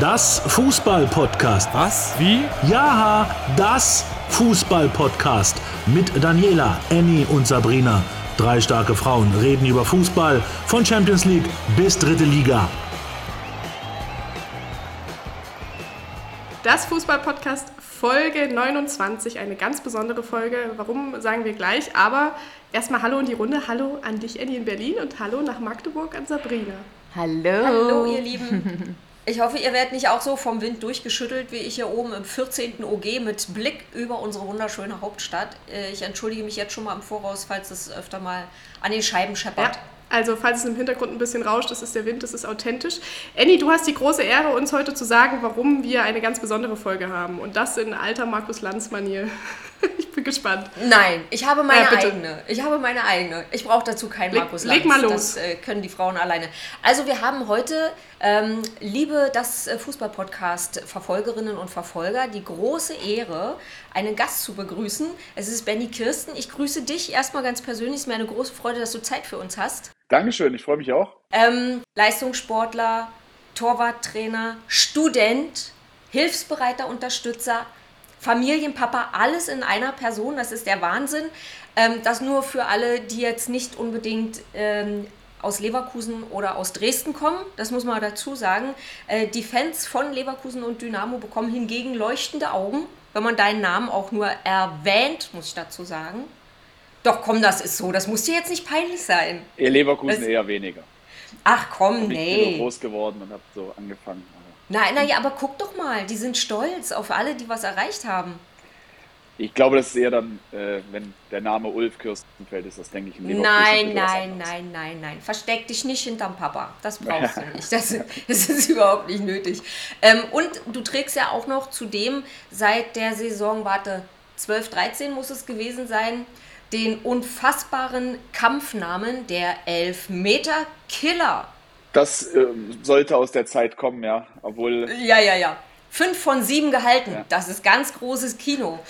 Das Fußball-Podcast. Was? Wie? Ja, das Fußball-Podcast. Mit Daniela, Annie und Sabrina. Drei starke Frauen reden über Fußball von Champions League bis dritte Liga. Das Fußball-Podcast Folge 29, eine ganz besondere Folge. Warum sagen wir gleich? Aber erstmal Hallo in die Runde. Hallo an dich, Annie in Berlin und Hallo nach Magdeburg an Sabrina. Hallo. Hallo, ihr Lieben. Ich hoffe, ihr werdet nicht auch so vom Wind durchgeschüttelt wie ich hier oben im 14. OG mit Blick über unsere wunderschöne Hauptstadt. Äh, ich entschuldige mich jetzt schon mal im Voraus, falls es öfter mal an den Scheiben scheppert. Ja. Also, falls es im Hintergrund ein bisschen rauscht, das ist der Wind, das ist authentisch. Annie, du hast die große Ehre, uns heute zu sagen, warum wir eine ganz besondere Folge haben. Und das in alter Markus Lanz-Manier. ich bin gespannt. Nein, ich habe meine Ja, eigene. Ich habe meine eigene. Ich brauche dazu keinen Leg- Markus leg Lanz. mal los. Das äh, können die Frauen alleine. Also wir haben heute, ähm, liebe das äh, Fußball-Podcast-Verfolgerinnen und Verfolger, die große Ehre, einen Gast zu begrüßen. Es ist Benny Kirsten. Ich grüße dich erstmal ganz persönlich. Es ist mir eine große Freude, dass du Zeit für uns hast. Dankeschön, ich freue mich auch. Ähm, Leistungssportler, Torwarttrainer, Student, hilfsbereiter Unterstützer, Familienpapa, alles in einer Person. Das ist der Wahnsinn. Ähm, das nur für alle, die jetzt nicht unbedingt ähm, aus Leverkusen oder aus Dresden kommen. Das muss man dazu sagen. Äh, die Fans von Leverkusen und Dynamo bekommen hingegen leuchtende Augen, wenn man deinen Namen auch nur erwähnt, muss ich dazu sagen. Doch komm, das ist so. Das muss dir jetzt nicht peinlich sein. Ihr Leverkusen Es- eher weniger. Ach komm, Ich bin nee. so groß geworden und habe so angefangen. Nein, naja, aber guck doch mal, die sind stolz auf alle, die was erreicht haben. Ich glaube, das ist eher dann, äh, wenn der Name Ulf Kirstenfeld ist, das denke ich im Leverkusen. Nein, nein, nein, nein, nein. Versteck dich nicht hinterm Papa. Das brauchst du nicht. Das, das ist überhaupt nicht nötig. Ähm, und du trägst ja auch noch zudem seit der Saison, warte, 12, 13 muss es gewesen sein, den unfassbaren Kampfnamen der Elfmeter-Killer. Das ähm, sollte aus der Zeit kommen, ja. Obwohl, Ja, ja, ja. Fünf von sieben gehalten. Ja. Das ist ganz großes Kino.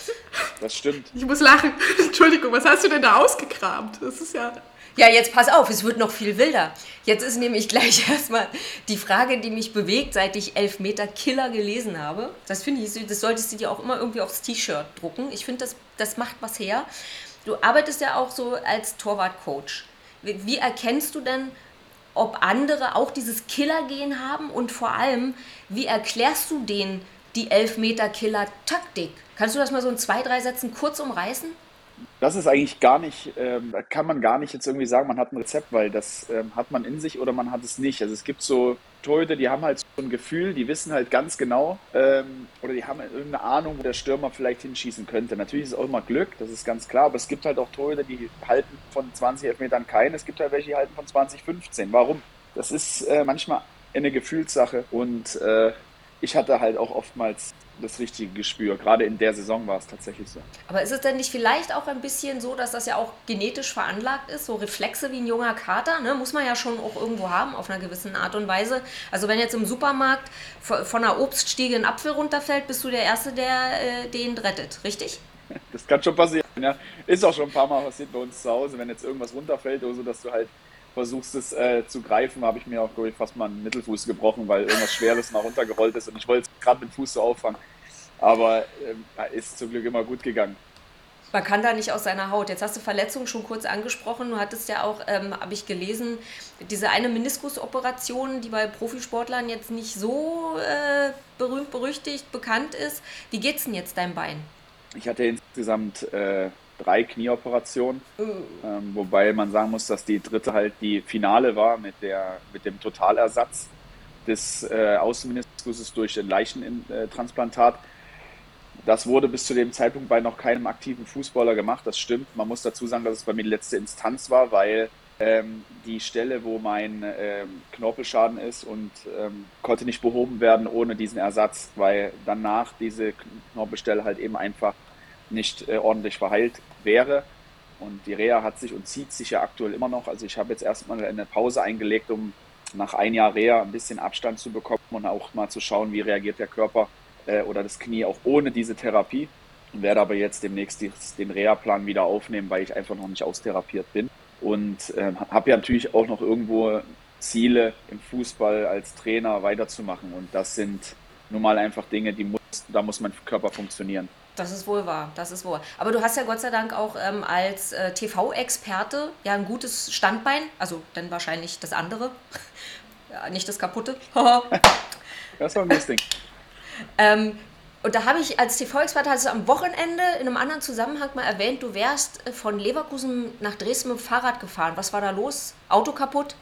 das stimmt. Ich muss lachen. Entschuldigung, was hast du denn da ausgekramt? Das ist ja. Ja, jetzt pass auf, es wird noch viel wilder. Jetzt ist nämlich gleich erstmal die Frage, die mich bewegt, seit ich Elfmeter Killer gelesen habe. Das finde ich, das solltest du dir auch immer irgendwie aufs T-Shirt drucken. Ich finde, das, das macht was her. Du arbeitest ja auch so als Torwartcoach. Wie, wie erkennst du denn, ob andere auch dieses Killer-Gen haben und vor allem, wie erklärst du denen die Elfmeter-Killer-Taktik? Kannst du das mal so in zwei, drei Sätzen kurz umreißen? Das ist eigentlich gar nicht, ähm, kann man gar nicht jetzt irgendwie sagen, man hat ein Rezept, weil das ähm, hat man in sich oder man hat es nicht. Also es gibt so Torhüter, die haben halt so ein Gefühl, die wissen halt ganz genau ähm, oder die haben irgendeine Ahnung, wo der Stürmer vielleicht hinschießen könnte. Natürlich ist es auch immer Glück, das ist ganz klar, aber es gibt halt auch Torhüter, die halten von 20 Elfmetern keinen. Es gibt halt welche, die halten von 20, 15. Warum? Das ist äh, manchmal eine Gefühlssache und äh, ich hatte halt auch oftmals das richtige Gespür. Gerade in der Saison war es tatsächlich so. Aber ist es denn nicht vielleicht auch ein bisschen so, dass das ja auch genetisch veranlagt ist, so Reflexe wie ein junger Kater, ne? muss man ja schon auch irgendwo haben auf einer gewissen Art und Weise. Also wenn jetzt im Supermarkt von einer Obststiege ein Apfel runterfällt, bist du der Erste, der äh, den rettet, richtig? Das kann schon passieren, ja. Ist auch schon ein paar Mal passiert bei uns zu Hause, wenn jetzt irgendwas runterfällt oder so, dass du halt versuchst es äh, zu greifen, habe ich mir auch glaub ich, fast mal einen Mittelfuß gebrochen, weil irgendwas Schweres mal runtergerollt ist und ich wollte es gerade mit dem Fuß so auffangen. Aber ähm, ist zum Glück immer gut gegangen. Man kann da nicht aus seiner Haut. Jetzt hast du Verletzungen schon kurz angesprochen. Du hattest ja auch, ähm, habe ich gelesen, diese eine Meniskusoperation, die bei Profisportlern jetzt nicht so äh, berühmt, berüchtigt, bekannt ist. Wie geht's denn jetzt deinem Bein? Ich hatte insgesamt äh, drei Knieoperationen, ähm, wobei man sagen muss, dass die dritte halt die Finale war mit, der, mit dem Totalersatz des äh, Außenmeniskuses durch ein Leichentransplantat. Das wurde bis zu dem Zeitpunkt bei noch keinem aktiven Fußballer gemacht, das stimmt. Man muss dazu sagen, dass es bei mir die letzte Instanz war, weil ähm, die Stelle, wo mein ähm, Knorpelschaden ist und ähm, konnte nicht behoben werden ohne diesen Ersatz, weil danach diese Knorpelstelle halt eben einfach nicht äh, ordentlich verheilt wäre. Und die Reha hat sich und zieht sich ja aktuell immer noch. Also ich habe jetzt erstmal eine Pause eingelegt, um nach ein Jahr Reha ein bisschen Abstand zu bekommen und auch mal zu schauen, wie reagiert der Körper äh, oder das Knie auch ohne diese Therapie. Und werde aber jetzt demnächst die, den Reha-Plan wieder aufnehmen, weil ich einfach noch nicht austherapiert bin. Und ähm, habe ja natürlich auch noch irgendwo Ziele im Fußball als Trainer weiterzumachen. Und das sind nun mal einfach Dinge, die muss, da muss mein Körper funktionieren. Das ist wohl wahr, das ist wohl. Aber du hast ja Gott sei Dank auch ähm, als äh, TV-Experte ja ein gutes Standbein, also dann wahrscheinlich das andere, ja, nicht das kaputte. das war ein Ding. ähm, und da habe ich als TV-Experte hast du am Wochenende in einem anderen Zusammenhang mal erwähnt, du wärst äh, von Leverkusen nach Dresden mit dem Fahrrad gefahren. Was war da los? Auto kaputt?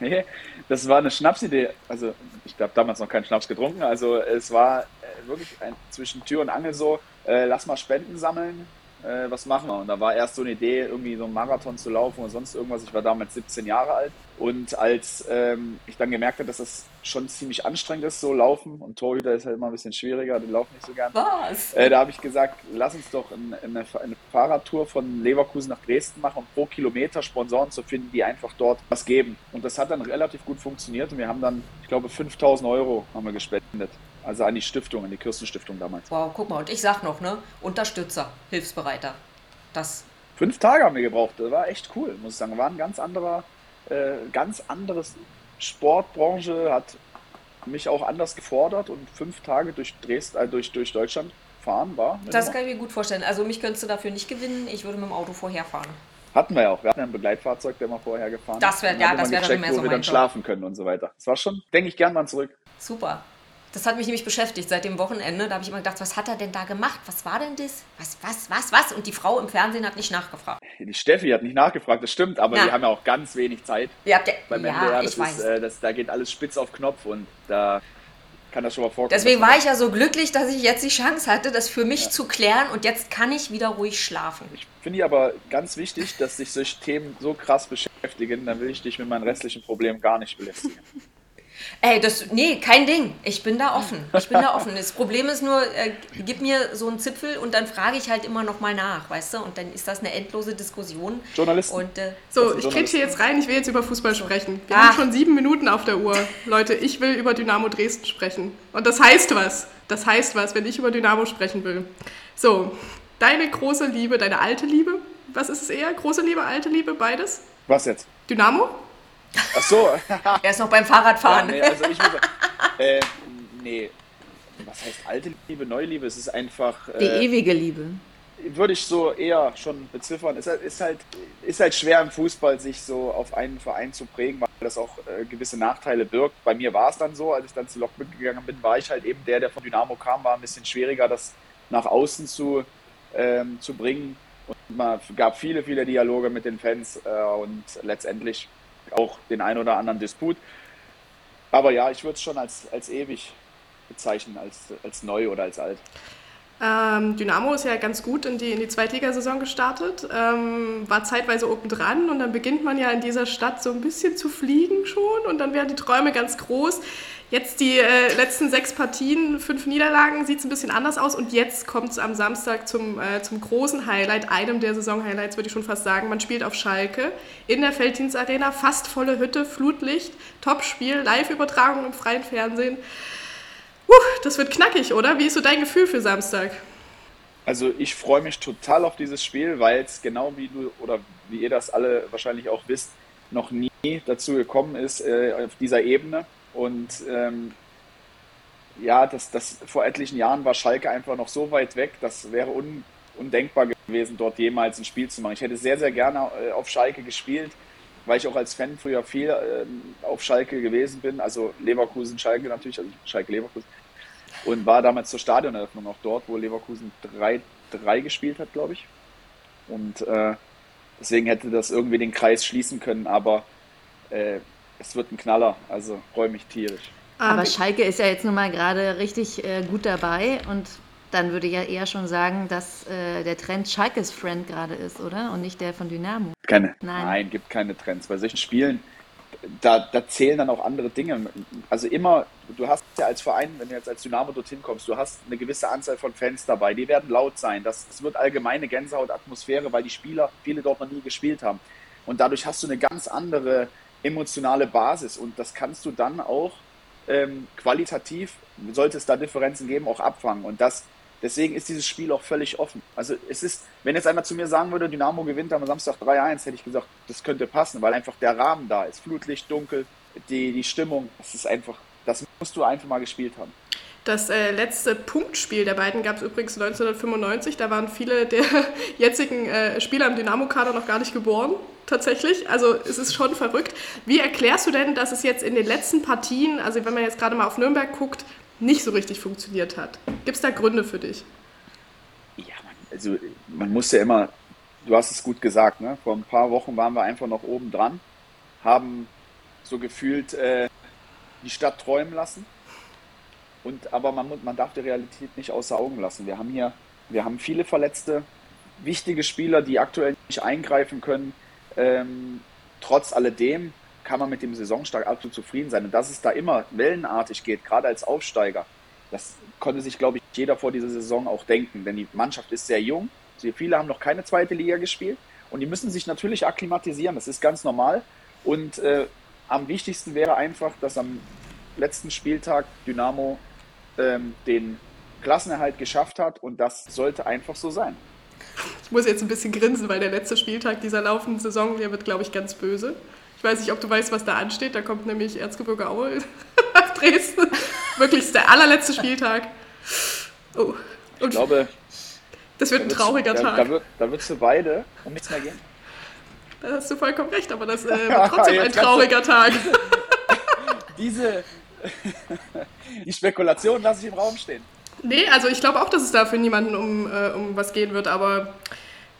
Nee, das war eine Schnapsidee. Also ich habe damals noch keinen Schnaps getrunken. Also es war wirklich ein, zwischen Tür und Angel so, äh, lass mal Spenden sammeln, äh, was machen wir? Und da war erst so eine Idee, irgendwie so einen Marathon zu laufen oder sonst irgendwas. Ich war damals 17 Jahre alt. Und als ähm, ich dann gemerkt habe, dass das schon ziemlich anstrengend ist, so laufen, und Torhüter ist halt immer ein bisschen schwieriger, die laufen nicht so gern. Was? Äh, da habe ich gesagt, lass uns doch eine, eine, eine, Fahrradtour von Leverkusen nach Dresden machen und pro Kilometer Sponsoren zu finden, die einfach dort was geben. Und das hat dann relativ gut funktioniert und wir haben dann, ich glaube, 5000 Euro haben wir gespendet. Also an die Stiftung, an die Kirstenstiftung damals. Wow, guck mal, und ich sag noch, ne? Unterstützer, Hilfsbereiter. Das. Fünf Tage haben wir gebraucht. Das war echt cool, muss ich sagen. War ein ganz anderer, äh, ganz anderes Sportbranche, hat mich auch anders gefordert und fünf Tage durch Dresden, äh, durch, durch Deutschland fahren war. Das kann ich mir gut vorstellen. Also mich könntest du dafür nicht gewinnen. Ich würde mit dem Auto vorherfahren. Hatten wir ja auch. Wir hatten ein Begleitfahrzeug, der mal vorher gefahren Das wäre ja, das wäre dann mehr so wo wir dann schlafen können und so weiter. Das war schon, denke ich, gern mal zurück. Super. Das hat mich nämlich beschäftigt seit dem Wochenende. Da habe ich immer gedacht, was hat er denn da gemacht? Was war denn das? Was, was, was, was? Und die Frau im Fernsehen hat nicht nachgefragt. Die Steffi hat nicht nachgefragt, das stimmt, aber wir haben ja auch ganz wenig Zeit. Ja, der, beim ja, NDR. Das ich ist, weiß. Äh, das, da geht alles spitz auf Knopf und da kann das schon mal vorkommen. Deswegen war ich ja so glücklich, dass ich jetzt die Chance hatte, das für mich ja. zu klären und jetzt kann ich wieder ruhig schlafen. Ich finde aber ganz wichtig, dass sich solche Themen so krass beschäftigen, dann will ich dich mit meinen restlichen Problemen gar nicht belästigen. Ey, das, nee, kein Ding. Ich bin da offen. Ich bin da offen. Das Problem ist nur, äh, gib mir so einen Zipfel und dann frage ich halt immer noch mal nach, weißt du? Und dann ist das eine endlose Diskussion. Journalisten. Und, äh, so, ich kriege hier jetzt rein. Ich will jetzt über Fußball sprechen. Wir ah. haben schon sieben Minuten auf der Uhr. Leute, ich will über Dynamo Dresden sprechen. Und das heißt was. Das heißt was, wenn ich über Dynamo sprechen will. So, deine große Liebe, deine alte Liebe. Was ist es eher? Große Liebe, alte Liebe, beides? Was jetzt? Dynamo? Ach so. er ist noch beim Fahrradfahren. Ja, nee, also ich muss, äh, nee, was heißt alte Liebe, neue Liebe? Es ist einfach. Äh, Die ewige Liebe. Würde ich so eher schon beziffern. Es ist halt, ist halt schwer im Fußball, sich so auf einen Verein zu prägen, weil das auch äh, gewisse Nachteile birgt. Bei mir war es dann so, als ich dann zu Lok mitgegangen bin, war ich halt eben der, der von Dynamo kam, war ein bisschen schwieriger, das nach außen zu, ähm, zu bringen. Und man gab viele, viele Dialoge mit den Fans äh, und letztendlich auch den ein oder anderen Disput. Aber ja, ich würde es schon als, als ewig bezeichnen, als, als neu oder als alt. Ähm, Dynamo ist ja ganz gut in die, in die Zweitligasaison gestartet, ähm, war zeitweise oben dran und dann beginnt man ja in dieser Stadt so ein bisschen zu fliegen schon und dann werden die Träume ganz groß. Jetzt die äh, letzten sechs Partien, fünf Niederlagen, sieht es ein bisschen anders aus. Und jetzt kommt es am Samstag zum, äh, zum großen Highlight, einem der Saison-Highlights, würde ich schon fast sagen. Man spielt auf Schalke in der Felddienstarena, fast volle Hütte, Flutlicht, Topspiel, Live-Übertragung im freien Fernsehen. Uh, das wird knackig, oder? Wie ist so dein Gefühl für Samstag? Also ich freue mich total auf dieses Spiel, weil es genau wie du oder wie ihr das alle wahrscheinlich auch wisst, noch nie dazu gekommen ist äh, auf dieser Ebene und ähm, ja, das, das vor etlichen Jahren war Schalke einfach noch so weit weg, das wäre un, undenkbar gewesen, dort jemals ein Spiel zu machen. Ich hätte sehr, sehr gerne äh, auf Schalke gespielt, weil ich auch als Fan früher viel äh, auf Schalke gewesen bin, also Leverkusen, Schalke natürlich, also Schalke Leverkusen. Und war damals zur Stadioneröffnung auch dort, wo Leverkusen 3-3 gespielt hat, glaube ich. Und äh, deswegen hätte das irgendwie den Kreis schließen können, aber äh, es wird ein Knaller, also freue mich tierisch. Aber Schalke ist ja jetzt nun mal gerade richtig äh, gut dabei und dann würde ich ja eher schon sagen, dass äh, der Trend Schalkes Friend gerade ist, oder? Und nicht der von Dynamo. Keine. Nein, Nein gibt keine Trends. Bei solchen Spielen, da, da, zählen dann auch andere Dinge. Also immer, du hast ja als Verein, wenn du jetzt als Dynamo dorthin kommst, du hast eine gewisse Anzahl von Fans dabei, die werden laut sein. Das, das wird allgemeine Gänsehautatmosphäre, weil die Spieler, viele dort noch nie gespielt haben. Und dadurch hast du eine ganz andere emotionale Basis und das kannst du dann auch ähm, qualitativ, sollte es da Differenzen geben, auch abfangen. Und das Deswegen ist dieses Spiel auch völlig offen. Also es ist, wenn jetzt einer zu mir sagen würde, Dynamo gewinnt am Samstag 3-1, hätte ich gesagt, das könnte passen, weil einfach der Rahmen da ist. Flutlicht, dunkel, die, die Stimmung, das ist einfach, das musst du einfach mal gespielt haben. Das äh, letzte Punktspiel der beiden gab es übrigens 1995. Da waren viele der jetzigen äh, Spieler im Dynamo-Kader noch gar nicht geboren, tatsächlich. Also es ist schon verrückt. Wie erklärst du denn, dass es jetzt in den letzten Partien, also wenn man jetzt gerade mal auf Nürnberg guckt, nicht so richtig funktioniert hat? Gibt es da Gründe für dich? Ja, also man muss ja immer, du hast es gut gesagt, ne? vor ein paar Wochen waren wir einfach noch oben dran, haben so gefühlt äh, die Stadt träumen lassen und, aber man, man darf die Realität nicht außer Augen lassen. Wir haben hier, wir haben viele Verletzte, wichtige Spieler, die aktuell nicht eingreifen können. Ähm, trotz alledem kann man mit dem Saisonstart absolut zufrieden sein. Und dass es da immer wellenartig geht, gerade als Aufsteiger, das konnte sich, glaube ich, jeder vor dieser Saison auch denken. Denn die Mannschaft ist sehr jung. Viele haben noch keine zweite Liga gespielt. Und die müssen sich natürlich akklimatisieren. Das ist ganz normal. Und äh, am wichtigsten wäre einfach, dass am letzten Spieltag Dynamo ähm, den Klassenerhalt geschafft hat und das sollte einfach so sein. Ich muss jetzt ein bisschen grinsen, weil der letzte Spieltag dieser laufenden Saison, der wird, glaube ich, ganz böse. Ich weiß nicht, ob du weißt, was da ansteht. Da kommt nämlich Erzgebirge Aue nach Dresden. Wirklich der allerletzte Spieltag. Oh. Und ich glaube, das wird ein trauriger da, Tag. Da, wird, da wird es für beide um nichts mehr gehen. Da hast du vollkommen recht, aber das äh, wird trotzdem ein trauriger Tag. Diese, die Spekulation lasse ich im Raum stehen. Nee, also ich glaube auch, dass es da für niemanden um, äh, um was gehen wird, aber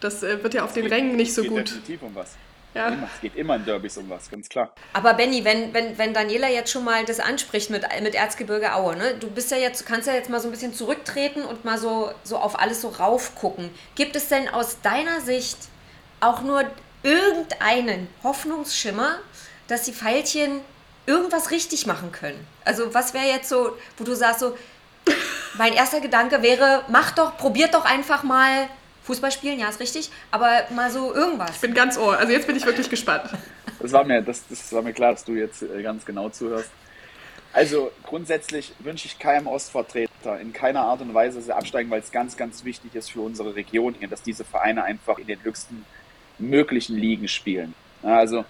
das äh, wird ja auf den Rängen nicht so geht gut. definitiv um was. Ja. es geht immer in Derbys um was, ganz klar. Aber Benny, wenn, wenn, wenn Daniela jetzt schon mal das anspricht mit, mit Erzgebirge Aue, ne? du bist ja jetzt, kannst ja jetzt mal so ein bisschen zurücktreten und mal so, so auf alles so raufgucken. Gibt es denn aus deiner Sicht auch nur irgendeinen Hoffnungsschimmer, dass die Pfeilchen irgendwas richtig machen können? Also was wäre jetzt so, wo du sagst so, mein erster Gedanke wäre, mach doch, probiert doch einfach mal Fußball spielen, ja, ist richtig, aber mal so irgendwas. Ich bin ganz ohr, also jetzt bin ich wirklich gespannt. Das war mir, das, das war mir klar, dass du jetzt äh, ganz genau zuhörst. Also grundsätzlich wünsche ich keinem Ostvertreter in keiner Art und Weise, dass sie absteigen, weil es ganz, ganz wichtig ist für unsere Region hier, dass diese Vereine einfach in den höchsten möglichen Ligen spielen. Also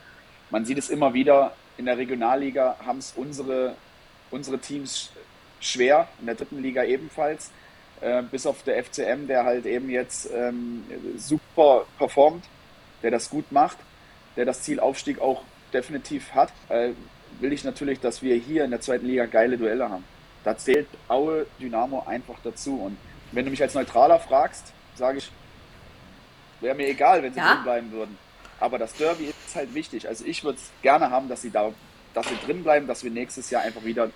man sieht es immer wieder, in der Regionalliga haben es unsere, unsere Teams schwer, in der dritten Liga ebenfalls. Äh, bis auf der FCM, der halt eben jetzt ähm, super performt, der das gut macht, der das Ziel Aufstieg auch definitiv hat, äh, will ich natürlich, dass wir hier in der zweiten Liga geile Duelle haben. Da zählt Aue Dynamo einfach dazu. Und wenn du mich als Neutraler fragst, sage ich, wäre mir egal, wenn sie ja? drin bleiben würden. Aber das Derby ist halt wichtig. Also ich würde es gerne haben, dass sie da, dass sie drin bleiben, dass wir nächstes Jahr einfach wieder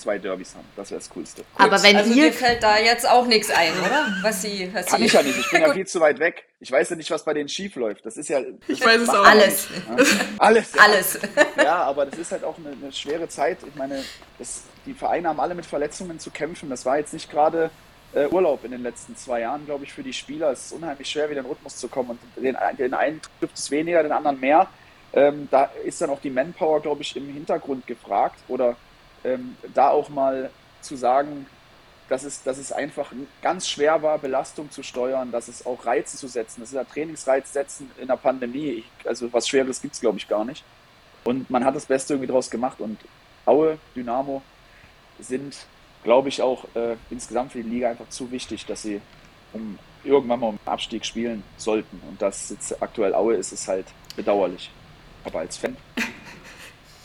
zwei Derbys haben. Das wäre das Coolste. Gut, Aber wenn also dir fällt da jetzt auch nichts ein, oder? Was sie, was Kann sie ich ja nicht. Ich bin ja viel zu weit weg. Ich weiß ja nicht, was bei denen schief läuft. Das ist ja. Ich weiß es auch. Alles. Ja. Alles. Ja. Alles. Ja, aber das ist halt auch eine, eine schwere Zeit. Ich meine, das, die Vereine haben alle mit Verletzungen zu kämpfen. Das war jetzt nicht gerade äh, Urlaub in den letzten zwei Jahren, glaube ich, für die Spieler. Es ist unheimlich schwer, wieder in den Rhythmus zu kommen. Und den, den einen trifft es weniger, den anderen mehr. Ähm, da ist dann auch die Manpower, glaube ich, im Hintergrund gefragt. Oder ähm, da auch mal zu sagen, dass es, dass es einfach ganz schwer war, Belastung zu steuern, dass es auch Reize zu setzen. Das ist ja Trainingsreiz setzen in der Pandemie. Ich, also was Schweres gibt es, glaube ich, gar nicht. Und man hat das Beste irgendwie draus gemacht. Und Aue, Dynamo sind, glaube ich, auch äh, insgesamt für die Liga einfach zu wichtig, dass sie um, irgendwann mal um Abstieg spielen sollten. Und dass jetzt aktuell Aue ist, ist halt bedauerlich. Aber als Fan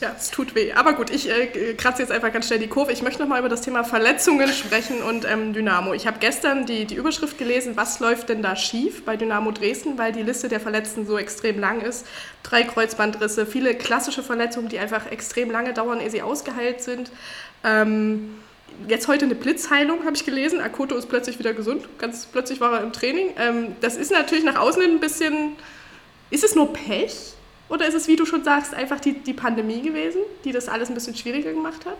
ja, es tut weh. Aber gut, ich äh, kratze jetzt einfach ganz schnell die Kurve. Ich möchte nochmal über das Thema Verletzungen sprechen und ähm, Dynamo. Ich habe gestern die, die Überschrift gelesen, was läuft denn da schief bei Dynamo Dresden, weil die Liste der Verletzten so extrem lang ist. Drei Kreuzbandrisse, viele klassische Verletzungen, die einfach extrem lange dauern, ehe sie ausgeheilt sind. Ähm, jetzt heute eine Blitzheilung, habe ich gelesen. Akoto ist plötzlich wieder gesund. Ganz plötzlich war er im Training. Ähm, das ist natürlich nach außen ein bisschen... Ist es nur Pech? Oder ist es, wie du schon sagst, einfach die, die Pandemie gewesen, die das alles ein bisschen schwieriger gemacht hat?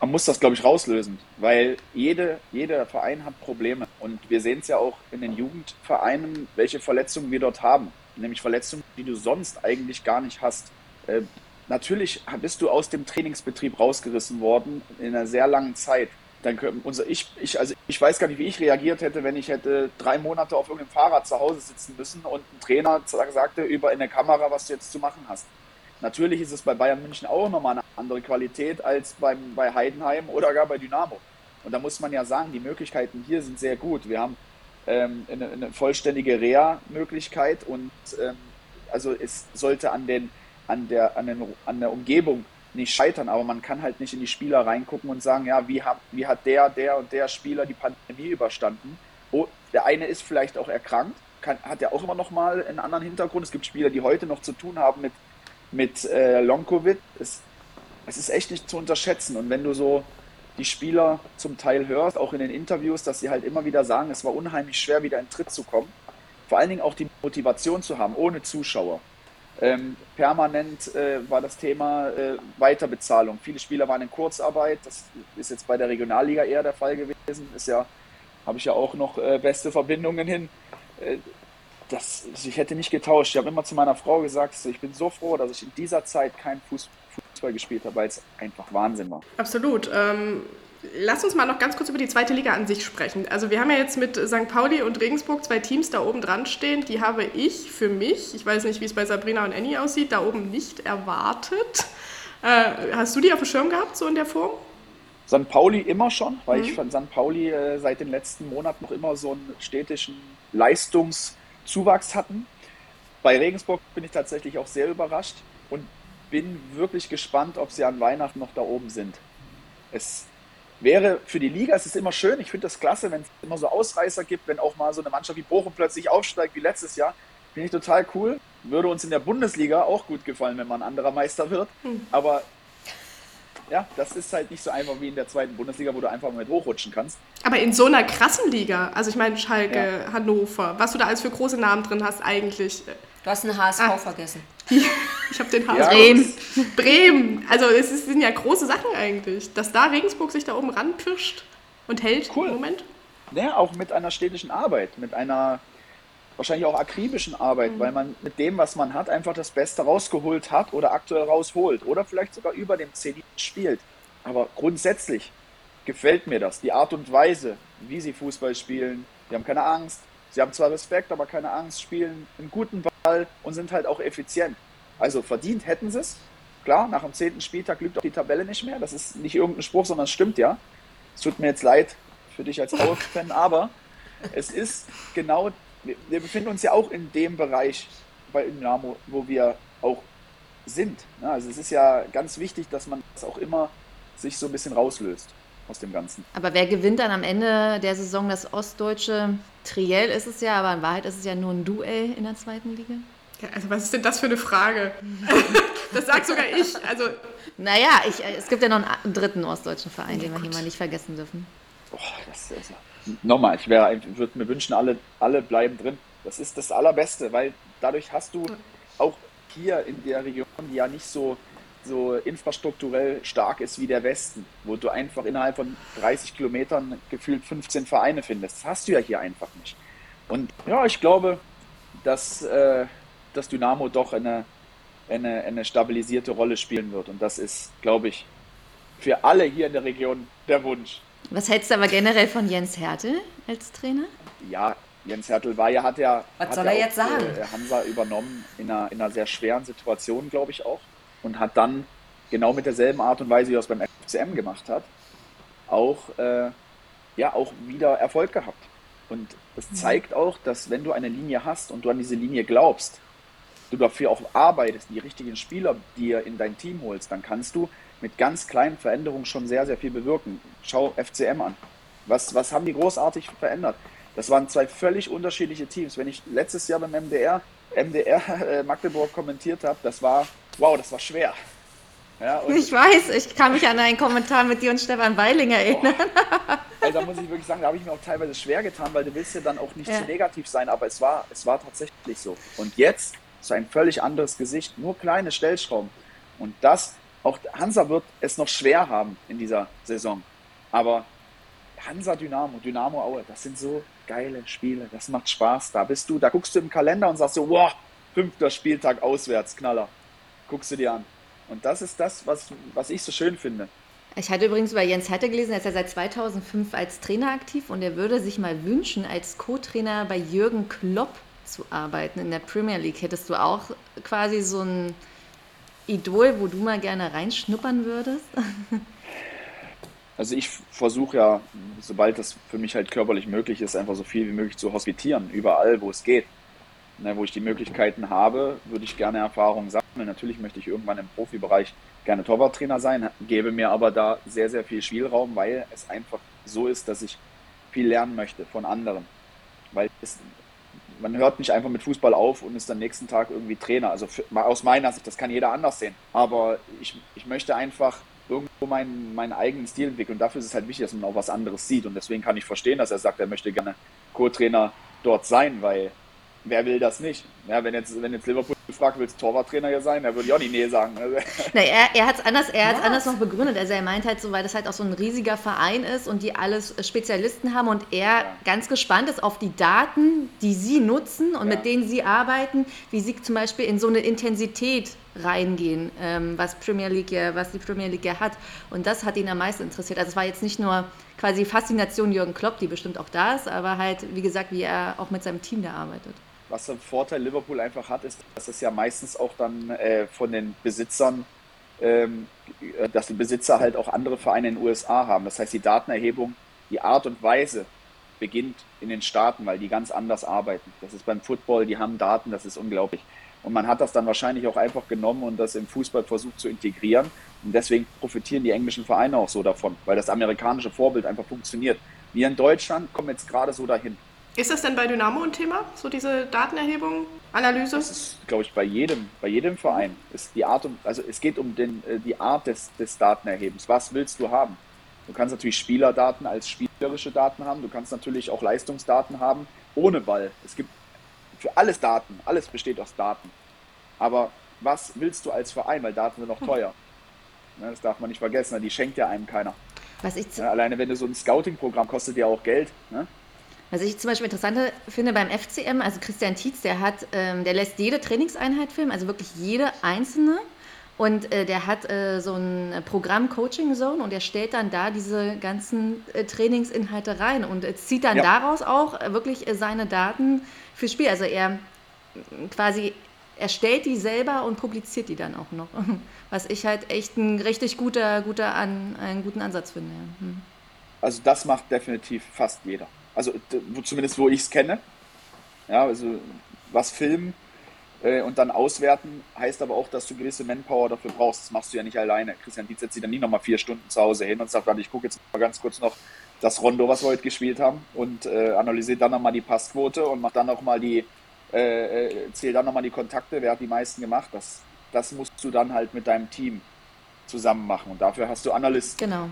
Man muss das, glaube ich, rauslösen, weil jede, jeder Verein hat Probleme. Und wir sehen es ja auch in den Jugendvereinen, welche Verletzungen wir dort haben. Nämlich Verletzungen, die du sonst eigentlich gar nicht hast. Äh, natürlich bist du aus dem Trainingsbetrieb rausgerissen worden in einer sehr langen Zeit. Dann können unser, ich, ich, also ich weiß gar nicht, wie ich reagiert hätte, wenn ich hätte drei Monate auf irgendeinem Fahrrad zu Hause sitzen müssen und ein Trainer sagte über in der Kamera, was du jetzt zu machen hast. Natürlich ist es bei Bayern München auch nochmal eine andere Qualität als beim, bei Heidenheim oder gar bei Dynamo. Und da muss man ja sagen, die Möglichkeiten hier sind sehr gut. Wir haben ähm, eine, eine, vollständige Reha-Möglichkeit und ähm, also es sollte an, den, an, der, an, den, an der Umgebung nicht scheitern, aber man kann halt nicht in die Spieler reingucken und sagen, ja, wie, hat, wie hat der, der und der Spieler die Pandemie überstanden? Oh, der eine ist vielleicht auch erkrankt, kann, hat ja auch immer noch mal einen anderen Hintergrund. Es gibt Spieler, die heute noch zu tun haben mit, mit äh, Long-Covid. Es, es ist echt nicht zu unterschätzen. Und wenn du so die Spieler zum Teil hörst, auch in den Interviews, dass sie halt immer wieder sagen, es war unheimlich schwer, wieder in Tritt zu kommen. Vor allen Dingen auch die Motivation zu haben, ohne Zuschauer. Ähm, permanent äh, war das Thema äh, Weiterbezahlung. Viele Spieler waren in Kurzarbeit. Das ist jetzt bei der Regionalliga eher der Fall gewesen. Ist ja, habe ich ja auch noch äh, beste Verbindungen hin. Äh, das, ich hätte nicht getauscht. Ich habe immer zu meiner Frau gesagt, ich bin so froh, dass ich in dieser Zeit keinen Fuß, Fußball gespielt habe, weil es einfach Wahnsinn war. Absolut. Ähm, lass uns mal noch ganz kurz über die zweite Liga an sich sprechen. Also wir haben ja jetzt mit St. Pauli und Regensburg zwei Teams da oben dran stehen. Die habe ich für mich, ich weiß nicht, wie es bei Sabrina und Annie aussieht, da oben nicht erwartet. Äh, hast du die auf dem Schirm gehabt, so in der Form? St. Pauli immer schon, weil mhm. ich von St. Pauli äh, seit den letzten Monaten noch immer so einen städtischen Leistungszuwachs hatten. Bei Regensburg bin ich tatsächlich auch sehr überrascht und bin wirklich gespannt, ob sie an Weihnachten noch da oben sind. Es wäre für die Liga, es ist immer schön, ich finde das klasse, wenn es immer so Ausreißer gibt, wenn auch mal so eine Mannschaft wie Bochum plötzlich aufsteigt wie letztes Jahr. Finde ich total cool. Würde uns in der Bundesliga auch gut gefallen, wenn man ein anderer Meister wird. Hm. Aber ja, das ist halt nicht so einfach wie in der zweiten Bundesliga, wo du einfach mal mit hochrutschen kannst. Aber in so einer krassen Liga, also ich meine Schalke, ja. Hannover, was du da alles für große Namen drin hast eigentlich. Äh, du hast einen HSV ah. vergessen. ich habe den HSV. Ja, Bremen. Bremen. Also es sind ja große Sachen eigentlich. Dass da Regensburg sich da oben ranpirscht und hält cool. im Moment. Ja, auch mit einer städtischen Arbeit, mit einer wahrscheinlich auch akribischen Arbeit, mhm. weil man mit dem, was man hat, einfach das Beste rausgeholt hat oder aktuell rausholt oder vielleicht sogar über dem CD spielt. Aber grundsätzlich gefällt mir das, die Art und Weise, wie sie Fußball spielen. Die haben keine Angst. Sie haben zwar Respekt, aber keine Angst, spielen einen guten Ball und sind halt auch effizient. Also verdient hätten sie es. Klar, nach dem zehnten Spieltag lügt auch die Tabelle nicht mehr. Das ist nicht irgendein Spruch, sondern es stimmt ja. Es tut mir jetzt leid für dich als Aue-Fan, aber es ist genau wir, wir befinden uns ja auch in dem Bereich bei Dynamo, wo wir auch sind. Ne? Also es ist ja ganz wichtig, dass man das auch immer sich so ein bisschen rauslöst aus dem Ganzen. Aber wer gewinnt dann am Ende der Saison das ostdeutsche Triell ist es ja, aber in Wahrheit ist es ja nur ein Duell in der zweiten Liga. Ja, also was ist denn das für eine Frage? das sagt sogar ich. Also naja, ich, es gibt ja noch einen dritten ostdeutschen Verein, oh den wir hier mal nicht vergessen dürfen. Boah, das ist ja nochmal, ich, ich würde mir wünschen, alle, alle bleiben drin. Das ist das Allerbeste, weil dadurch hast du auch hier in der Region, die ja nicht so, so infrastrukturell stark ist wie der Westen, wo du einfach innerhalb von 30 Kilometern gefühlt 15 Vereine findest. Das hast du ja hier einfach nicht. Und ja, ich glaube, dass äh, das Dynamo doch eine, eine, eine stabilisierte Rolle spielen wird. Und das ist, glaube ich, für alle hier in der Region der Wunsch. Was hältst du aber generell von Jens Hertel als Trainer? Ja, Jens Hertel war ja, hat ja, Was hat soll er auch, jetzt sagen? Äh, Hansa übernommen in einer, in einer sehr schweren Situation, glaube ich auch. Und hat dann genau mit derselben Art und Weise, wie er es beim FCM gemacht hat, auch, äh, ja, auch wieder Erfolg gehabt. Und das mhm. zeigt auch, dass wenn du eine Linie hast und du an diese Linie glaubst, du dafür auch arbeitest, die richtigen Spieler dir in dein Team holst, dann kannst du mit ganz kleinen Veränderungen schon sehr, sehr viel bewirken. Schau FCM an. Was, was haben die großartig verändert? Das waren zwei völlig unterschiedliche Teams. Wenn ich letztes Jahr beim MDR, MDR äh, Magdeburg kommentiert habe, das war, wow, das war schwer. Ja, ich weiß, ich kann mich an einen Kommentar mit dir und Stefan Weiling erinnern. Also da muss ich wirklich sagen, da habe ich mir auch teilweise schwer getan, weil du willst ja dann auch nicht ja. zu negativ sein, aber es war, es war tatsächlich so. Und jetzt so ein völlig anderes Gesicht, nur kleine Stellschrauben. Und das auch Hansa wird es noch schwer haben in dieser Saison. Aber Hansa Dynamo, Dynamo Aue, das sind so geile Spiele. Das macht Spaß. Da bist du, da guckst du im Kalender und sagst so, wow, fünfter Spieltag auswärts, Knaller. Guckst du dir an. Und das ist das, was, was ich so schön finde. Ich hatte übrigens über Jens Hatte gelesen, er ist ja seit 2005 als Trainer aktiv und er würde sich mal wünschen, als Co-Trainer bei Jürgen Klopp zu arbeiten in der Premier League. Hättest du auch quasi so ein Idol, wo du mal gerne reinschnuppern würdest? Also ich versuche ja, sobald das für mich halt körperlich möglich ist, einfach so viel wie möglich zu hospitieren, überall, wo es geht. Ne, wo ich die Möglichkeiten habe, würde ich gerne Erfahrungen sammeln. Natürlich möchte ich irgendwann im Profibereich gerne Torwarttrainer sein, gebe mir aber da sehr, sehr viel Spielraum, weil es einfach so ist, dass ich viel lernen möchte von anderen. Weil es, man hört nicht einfach mit Fußball auf und ist dann nächsten Tag irgendwie Trainer. Also für, aus meiner Sicht, das kann jeder anders sehen. Aber ich, ich möchte einfach irgendwo meinen, meinen eigenen Stil entwickeln. Und dafür ist es halt wichtig, dass man auch was anderes sieht. Und deswegen kann ich verstehen, dass er sagt, er möchte gerne Co-Trainer dort sein, weil wer will das nicht? Ja, wenn jetzt, wenn jetzt Liverpool fragt, willst du Torwarttrainer hier sein, dann würde ich auch die Nee sagen. Na, er er hat es anders, anders noch begründet. Also er meint halt so, weil das halt auch so ein riesiger Verein ist und die alles Spezialisten haben und er ja. ganz gespannt ist auf die Daten, die sie nutzen und ja. mit denen sie arbeiten, wie sie zum Beispiel in so eine Intensität reingehen, ähm, was Premier League ja, was die Premier League ja hat. Und das hat ihn am meisten interessiert. Also es war jetzt nicht nur quasi Faszination Jürgen Klopp, die bestimmt auch da ist, aber halt, wie gesagt, wie er auch mit seinem Team da arbeitet. Was der Vorteil Liverpool einfach hat, ist, dass es ja meistens auch dann äh, von den Besitzern, ähm, dass die Besitzer halt auch andere Vereine in den USA haben. Das heißt, die Datenerhebung, die Art und Weise beginnt in den Staaten, weil die ganz anders arbeiten. Das ist beim Football, die haben Daten, das ist unglaublich. Und man hat das dann wahrscheinlich auch einfach genommen und das im Fußball versucht zu integrieren. Und deswegen profitieren die englischen Vereine auch so davon, weil das amerikanische Vorbild einfach funktioniert. Wir in Deutschland kommen jetzt gerade so dahin. Ist das denn bei Dynamo ein Thema, so diese Datenerhebung, Analyse? Das ist, glaube ich, bei jedem, bei jedem Verein. Ist die Art, also es geht um den, äh, die Art des, des Datenerhebens. Was willst du haben? Du kannst natürlich Spielerdaten als spielerische Daten haben. Du kannst natürlich auch Leistungsdaten haben ohne Ball. Es gibt für alles Daten. Alles besteht aus Daten. Aber was willst du als Verein? Weil Daten sind noch hm. teuer. Ne, das darf man nicht vergessen. Die schenkt ja einem keiner. Was ich ja, alleine wenn du so ein Scouting-Programm kostet ja auch Geld. Ne? Was ich zum Beispiel interessant finde beim FCM, also Christian Tietz, der hat, ähm, der lässt jede Trainingseinheit filmen, also wirklich jede einzelne. Und äh, der hat äh, so ein Programm Coaching Zone und er stellt dann da diese ganzen äh, Trainingsinhalte rein und zieht dann ja. daraus auch äh, wirklich äh, seine Daten fürs Spiel. Also er quasi erstellt die selber und publiziert die dann auch noch. Was ich halt echt ein richtig guter, guter an, einen guten Ansatz finde. Ja. Hm. Also das macht definitiv fast jeder. Also zumindest wo ich es kenne. Ja, also was filmen äh, und dann auswerten heißt aber auch, dass du gewisse Manpower dafür brauchst. Das machst du ja nicht alleine. Christian Dietz setzt sich dann nie nochmal vier Stunden zu Hause hin und sagt, warte, ich gucke jetzt mal ganz kurz noch das Rondo, was wir heute gespielt haben und äh, analysiert dann nochmal die Passquote und macht dann nochmal die, äh, äh, zählt dann nochmal die Kontakte, wer hat die meisten gemacht. Das, das musst du dann halt mit deinem Team zusammen machen und dafür hast du Analysten. Genau.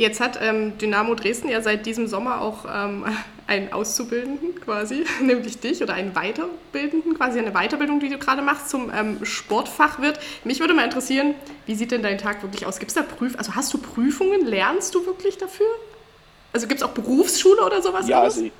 Jetzt hat ähm, Dynamo Dresden ja seit diesem Sommer auch ähm, einen Auszubildenden quasi, nämlich dich, oder einen Weiterbildenden, quasi eine Weiterbildung, die du gerade machst zum ähm, Sportfachwirt. Mich würde mal interessieren, wie sieht denn dein Tag wirklich aus? Gibt es da Prüf also hast du Prüfungen? Lernst du wirklich dafür? Also gibt es auch Berufsschule oder sowas? Ja, also ich,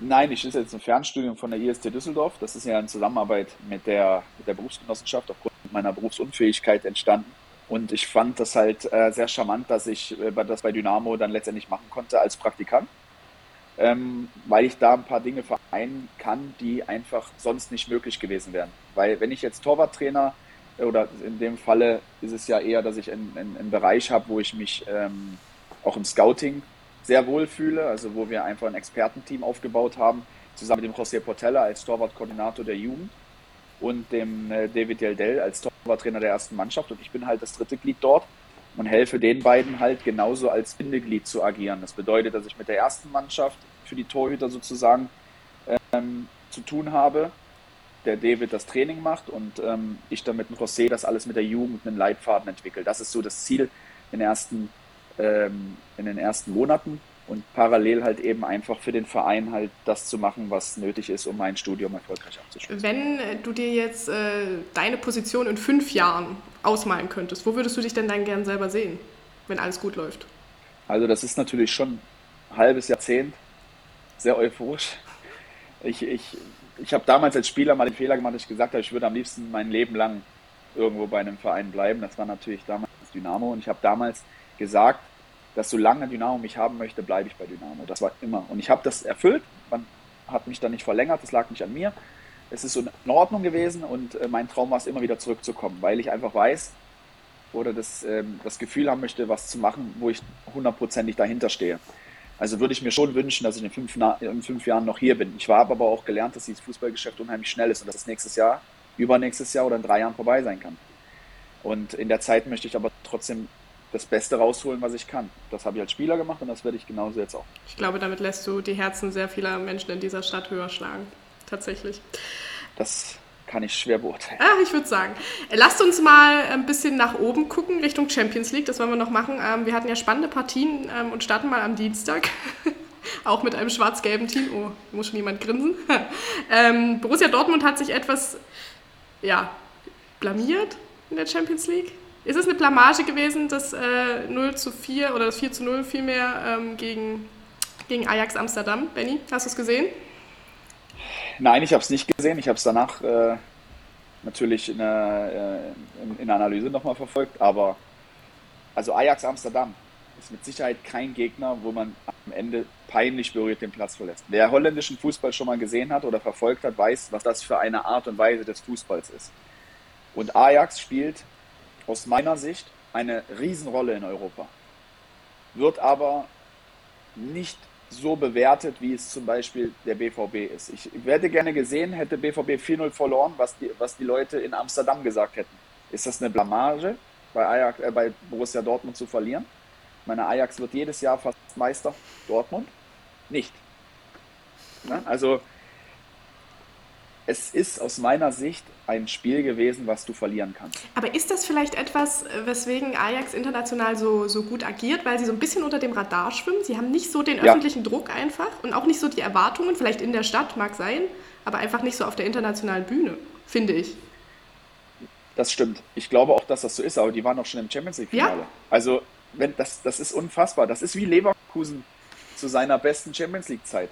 nein, ich ist jetzt ein Fernstudium von der IST Düsseldorf. Das ist ja in Zusammenarbeit mit der, mit der Berufsgenossenschaft aufgrund meiner Berufsunfähigkeit entstanden. Und ich fand das halt äh, sehr charmant, dass ich äh, das bei Dynamo dann letztendlich machen konnte als Praktikant, ähm, weil ich da ein paar Dinge vereinen kann, die einfach sonst nicht möglich gewesen wären. Weil wenn ich jetzt Torwarttrainer äh, oder in dem Falle ist es ja eher, dass ich einen, einen Bereich habe, wo ich mich ähm, auch im Scouting sehr wohl fühle, also wo wir einfach ein Expertenteam aufgebaut haben, zusammen mit dem José Portella als Torwartkoordinator der Jugend und dem äh, David Yeldell als Torwarttrainer der ersten Mannschaft und ich bin halt das dritte Glied dort und helfe den beiden halt genauso als Bindeglied zu agieren. Das bedeutet, dass ich mit der ersten Mannschaft für die Torhüter sozusagen ähm, zu tun habe, der David das Training macht und ähm, ich dann mit dem José das alles mit der Jugend einen Leitfaden entwickle. Das ist so das Ziel in ersten, ähm, in den ersten Monaten und parallel halt eben einfach für den Verein halt das zu machen, was nötig ist, um mein Studium erfolgreich abzuschließen. Wenn du dir jetzt äh, deine Position in fünf Jahren ausmalen könntest, wo würdest du dich denn dann gern selber sehen, wenn alles gut läuft? Also das ist natürlich schon ein halbes Jahrzehnt, sehr euphorisch. Ich, ich, ich habe damals als Spieler mal den Fehler gemacht, dass ich gesagt habe, ich würde am liebsten mein Leben lang irgendwo bei einem Verein bleiben. Das war natürlich damals Dynamo und ich habe damals gesagt, dass solange Dynamo mich haben möchte, bleibe ich bei Dynamo. Das war immer. Und ich habe das erfüllt. Man hat mich dann nicht verlängert, das lag nicht an mir. Es ist in Ordnung gewesen und äh, mein Traum war es immer wieder zurückzukommen, weil ich einfach weiß oder das, ähm, das Gefühl haben möchte, was zu machen, wo ich hundertprozentig dahinter stehe. Also würde ich mir schon wünschen, dass ich in fünf, in fünf Jahren noch hier bin. Ich habe aber auch gelernt, dass dieses Fußballgeschäft unheimlich schnell ist und dass es nächstes Jahr, übernächstes Jahr oder in drei Jahren vorbei sein kann. Und in der Zeit möchte ich aber trotzdem das Beste rausholen, was ich kann. Das habe ich als Spieler gemacht und das werde ich genauso jetzt auch. Ich glaube, damit lässt du die Herzen sehr vieler Menschen in dieser Stadt höher schlagen. Tatsächlich. Das kann ich schwer beurteilen. Ach, ich würde sagen. Lasst uns mal ein bisschen nach oben gucken, Richtung Champions League. Das wollen wir noch machen. Ähm, wir hatten ja spannende Partien ähm, und starten mal am Dienstag. Auch mit einem schwarz-gelben Team. Oh, muss schon jemand grinsen. ähm, Borussia Dortmund hat sich etwas, ja, blamiert in der Champions League. Ist es eine Blamage gewesen, das äh, 0 zu 4 oder das 4 zu 0 vielmehr ähm, gegen, gegen Ajax Amsterdam? Benny, hast du es gesehen? Nein, ich habe es nicht gesehen. Ich habe es danach äh, natürlich in der, äh, in, in Analyse nochmal verfolgt. Aber also Ajax Amsterdam ist mit Sicherheit kein Gegner, wo man am Ende peinlich berührt den Platz verlässt. Wer holländischen Fußball schon mal gesehen hat oder verfolgt hat, weiß, was das für eine Art und Weise des Fußballs ist. Und Ajax spielt aus meiner Sicht eine Riesenrolle in Europa. Wird aber nicht so bewertet, wie es zum Beispiel der BVB ist. Ich hätte gerne gesehen, hätte BVB 4-0 verloren, was die, was die Leute in Amsterdam gesagt hätten. Ist das eine Blamage, bei, Ajax, äh, bei Borussia Dortmund zu verlieren? Meine Ajax wird jedes Jahr fast Meister. Dortmund nicht. Na, also es ist aus meiner Sicht ein Spiel gewesen, was du verlieren kannst. Aber ist das vielleicht etwas, weswegen Ajax international so, so gut agiert, weil sie so ein bisschen unter dem Radar schwimmen? Sie haben nicht so den ja. öffentlichen Druck einfach und auch nicht so die Erwartungen, vielleicht in der Stadt mag sein, aber einfach nicht so auf der internationalen Bühne, finde ich. Das stimmt. Ich glaube auch, dass das so ist, aber die waren auch schon im Champions League-Finale. Ja. Also, wenn, das, das ist unfassbar. Das ist wie Leverkusen zu seiner besten Champions League-Zeit.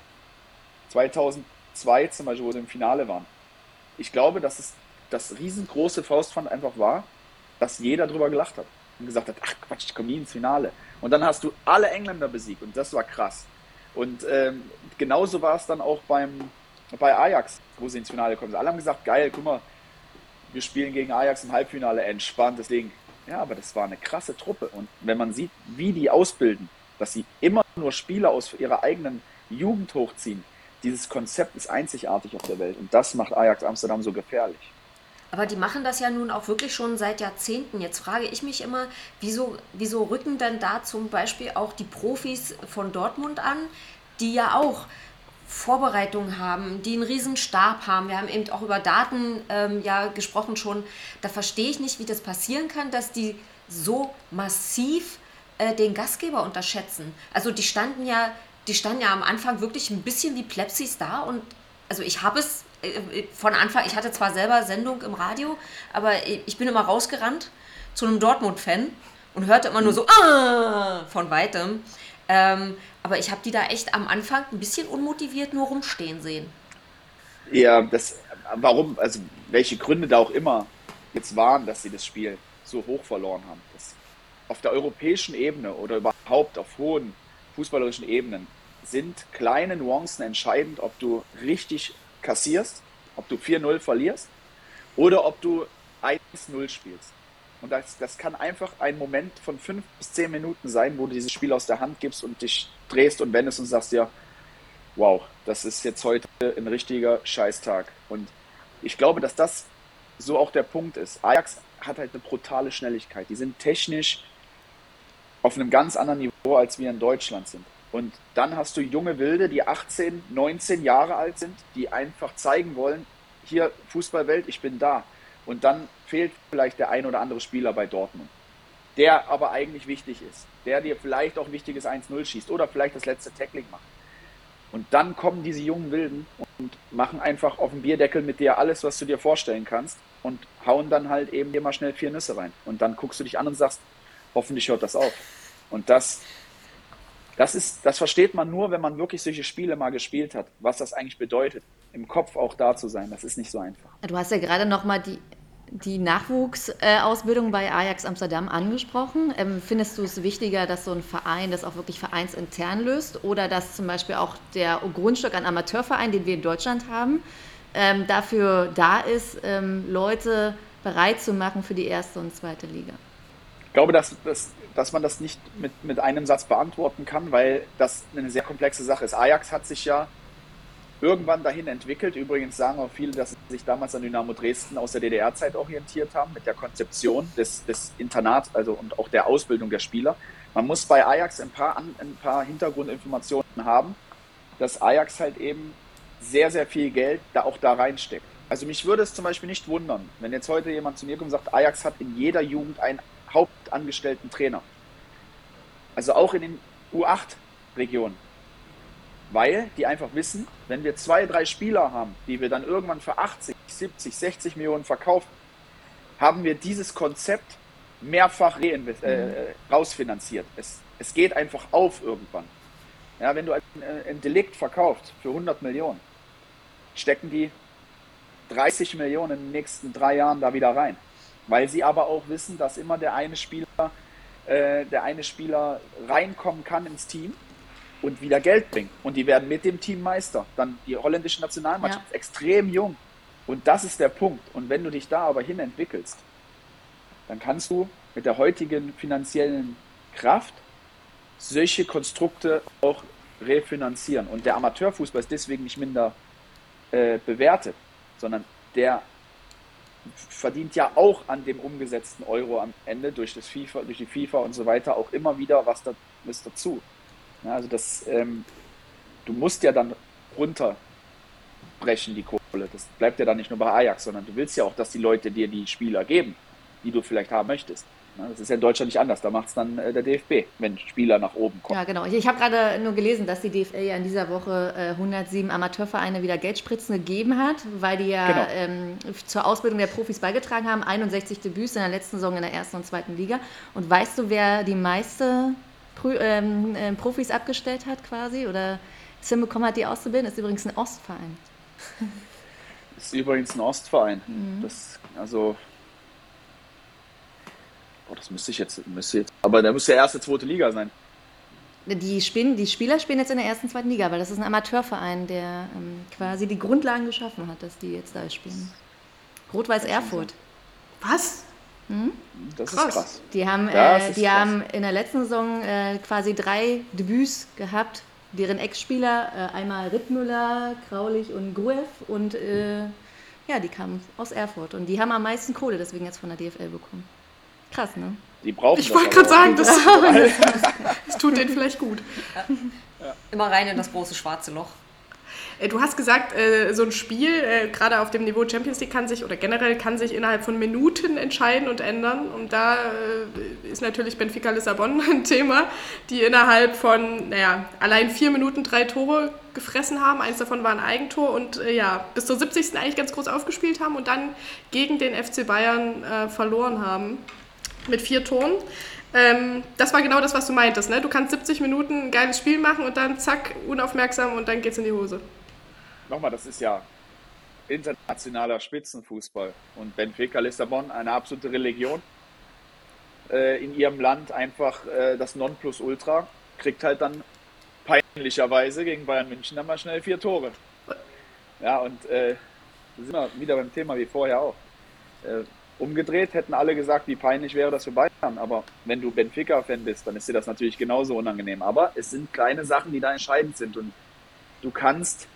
2002 zum Beispiel, wo sie im Finale waren. Ich glaube, dass es das riesengroße Faustpfand einfach war, dass jeder drüber gelacht hat und gesagt hat, ach Quatsch, ich komme nie ins Finale. Und dann hast du alle Engländer besiegt und das war krass. Und ähm, genauso war es dann auch beim, bei Ajax, wo sie ins Finale kommen. Alle haben gesagt, geil, guck mal, wir spielen gegen Ajax im Halbfinale, entspanntes Ding. Ja, aber das war eine krasse Truppe. Und wenn man sieht, wie die ausbilden, dass sie immer nur Spieler aus ihrer eigenen Jugend hochziehen, dieses Konzept ist einzigartig auf der Welt. Und das macht Ajax Amsterdam so gefährlich. Aber die machen das ja nun auch wirklich schon seit Jahrzehnten. Jetzt frage ich mich immer, wieso, wieso rücken denn da zum Beispiel auch die Profis von Dortmund an, die ja auch Vorbereitungen haben, die einen riesen Stab haben. Wir haben eben auch über Daten ähm, ja gesprochen schon. Da verstehe ich nicht, wie das passieren kann, dass die so massiv äh, den Gastgeber unterschätzen. Also die standen ja, die standen ja am Anfang wirklich ein bisschen wie Plepsis da und also ich habe es äh, von Anfang, ich hatte zwar selber Sendung im Radio, aber ich bin immer rausgerannt zu einem Dortmund-Fan und hörte immer nur so ah! von weitem. Ähm, aber ich habe die da echt am Anfang ein bisschen unmotiviert nur rumstehen sehen. Ja, das, warum, also welche Gründe da auch immer jetzt waren, dass sie das Spiel so hoch verloren haben. Das, auf der europäischen Ebene oder überhaupt auf hohen fußballerischen Ebenen sind kleine Nuancen entscheidend, ob du richtig kassierst, ob du 4-0 verlierst oder ob du 1-0 spielst. Und das, das kann einfach ein Moment von 5 bis 10 Minuten sein, wo du dieses Spiel aus der Hand gibst und dich drehst und wendest und sagst ja, wow, das ist jetzt heute ein richtiger Scheißtag. Und ich glaube, dass das so auch der Punkt ist. Ajax hat halt eine brutale Schnelligkeit. Die sind technisch auf einem ganz anderen Niveau, als wir in Deutschland sind. Und dann hast du junge Wilde, die 18, 19 Jahre alt sind, die einfach zeigen wollen, hier Fußballwelt, ich bin da. Und dann fehlt vielleicht der ein oder andere Spieler bei Dortmund, der aber eigentlich wichtig ist, der dir vielleicht auch wichtiges 1-0 schießt oder vielleicht das letzte Tackling macht. Und dann kommen diese jungen Wilden und machen einfach auf dem Bierdeckel mit dir alles, was du dir vorstellen kannst und hauen dann halt eben dir mal schnell vier Nüsse rein. Und dann guckst du dich an und sagst, hoffentlich hört das auf. Und das das, ist, das versteht man nur, wenn man wirklich solche Spiele mal gespielt hat, was das eigentlich bedeutet, im Kopf auch da zu sein. Das ist nicht so einfach. Du hast ja gerade noch mal die die Nachwuchsausbildung bei Ajax Amsterdam angesprochen. Ähm, findest du es wichtiger, dass so ein Verein das auch wirklich vereinsintern löst oder dass zum Beispiel auch der Grundstück an Amateurverein, den wir in Deutschland haben, ähm, dafür da ist, ähm, Leute bereit zu machen für die erste und zweite Liga? Ich glaube, dass, dass, dass man das nicht mit, mit einem Satz beantworten kann, weil das eine sehr komplexe Sache ist. Ajax hat sich ja irgendwann dahin entwickelt. Übrigens sagen auch viele, dass sie sich damals an Dynamo Dresden aus der DDR-Zeit orientiert haben, mit der Konzeption des, des Internats also und auch der Ausbildung der Spieler. Man muss bei Ajax ein paar, ein paar Hintergrundinformationen haben, dass Ajax halt eben sehr, sehr viel Geld da auch da reinsteckt. Also mich würde es zum Beispiel nicht wundern, wenn jetzt heute jemand zu mir kommt und sagt, Ajax hat in jeder Jugend einen hauptangestellten Trainer. Also auch in den U8-Regionen weil die einfach wissen, wenn wir zwei, drei Spieler haben, die wir dann irgendwann für 80, 70, 60 Millionen verkaufen, haben wir dieses Konzept mehrfach äh, mhm. rausfinanziert. Es, es geht einfach auf irgendwann. Ja, wenn du ein, äh, ein Delikt verkaufst für 100 Millionen, stecken die 30 Millionen in den nächsten drei Jahren da wieder rein. Weil sie aber auch wissen, dass immer der eine Spieler, äh, der eine Spieler reinkommen kann ins Team und wieder Geld bringen. Und die werden mit dem Team Meister. Dann die holländische Nationalmannschaft ja. extrem jung. Und das ist der Punkt. Und wenn du dich da aber hin entwickelst, dann kannst du mit der heutigen finanziellen Kraft solche Konstrukte auch refinanzieren. Und der Amateurfußball ist deswegen nicht minder äh, bewertet, sondern der verdient ja auch an dem umgesetzten Euro am Ende durch, das FIFA, durch die FIFA und so weiter auch immer wieder was, da, was dazu. Ja, also das, ähm, du musst ja dann runterbrechen, die Kohle. Das bleibt ja dann nicht nur bei Ajax, sondern du willst ja auch, dass die Leute dir die Spieler geben, die du vielleicht haben möchtest. Das ist ja in Deutschland nicht anders. Da macht es dann äh, der DFB, wenn Spieler nach oben kommen. Ja, genau. Ich, ich habe gerade nur gelesen, dass die DFL ja in dieser Woche äh, 107 Amateurvereine wieder Geldspritzen gegeben hat, weil die ja genau. ähm, zur Ausbildung der Profis beigetragen haben. 61 Debüts in der letzten Saison in der ersten und zweiten Liga. Und weißt du, wer die meiste ähm, äh, Profis abgestellt hat quasi oder es hinbekommen hat, die auszubilden, ist übrigens ein Ostverein. ist übrigens ein Ostverein. Mhm. Das, also, oh, das müsste ich jetzt, müsste jetzt, aber der müsste ja erste, zweite Liga sein. Die, spielen, die Spieler spielen jetzt in der ersten, zweiten Liga, weil das ist ein Amateurverein, der ähm, quasi die Grundlagen geschaffen hat, dass die jetzt da spielen. Rot-Weiß Erfurt. Was? Hm? Das krass. ist krass. Die haben, äh, die krass. haben in der letzten Saison äh, quasi drei Debüts gehabt, deren Ex-Spieler, äh, einmal Rittmüller, Kraulich und Gruev und äh, ja, die kamen aus Erfurt und die haben am meisten Kohle deswegen jetzt von der DFL bekommen. Krass, ne? Die brauchen Ich wollte gerade sagen, das, das, tut denen vielleicht gut. Ja. Immer rein in das große schwarze Loch. Äh, du hast gesagt, äh, so ein Spiel, äh, gerade auf dem Niveau Champions League, kann sich oder generell kann sich innerhalb von Minuten entscheiden und ändern. Und da ist natürlich Benfica Lissabon ein Thema, die innerhalb von, naja, allein vier Minuten drei Tore gefressen haben. Eins davon war ein Eigentor und ja, bis zur 70. eigentlich ganz groß aufgespielt haben und dann gegen den FC Bayern verloren haben mit vier Toren. Ähm, das war genau das, was du meintest. Ne? Du kannst 70 Minuten ein geiles Spiel machen und dann zack, unaufmerksam und dann geht's in die Hose nochmal, das ist ja internationaler Spitzenfußball. Und Benfica Lissabon, eine absolute Religion äh, in ihrem Land, einfach äh, das Nonplusultra, kriegt halt dann peinlicherweise gegen Bayern München dann mal schnell vier Tore. Ja, und äh, sind wir wieder beim Thema wie vorher auch. Äh, umgedreht hätten alle gesagt, wie peinlich wäre das für Bayern. Aber wenn du Benfica-Fan bist, dann ist dir das natürlich genauso unangenehm. Aber es sind kleine Sachen, die da entscheidend sind. Und du kannst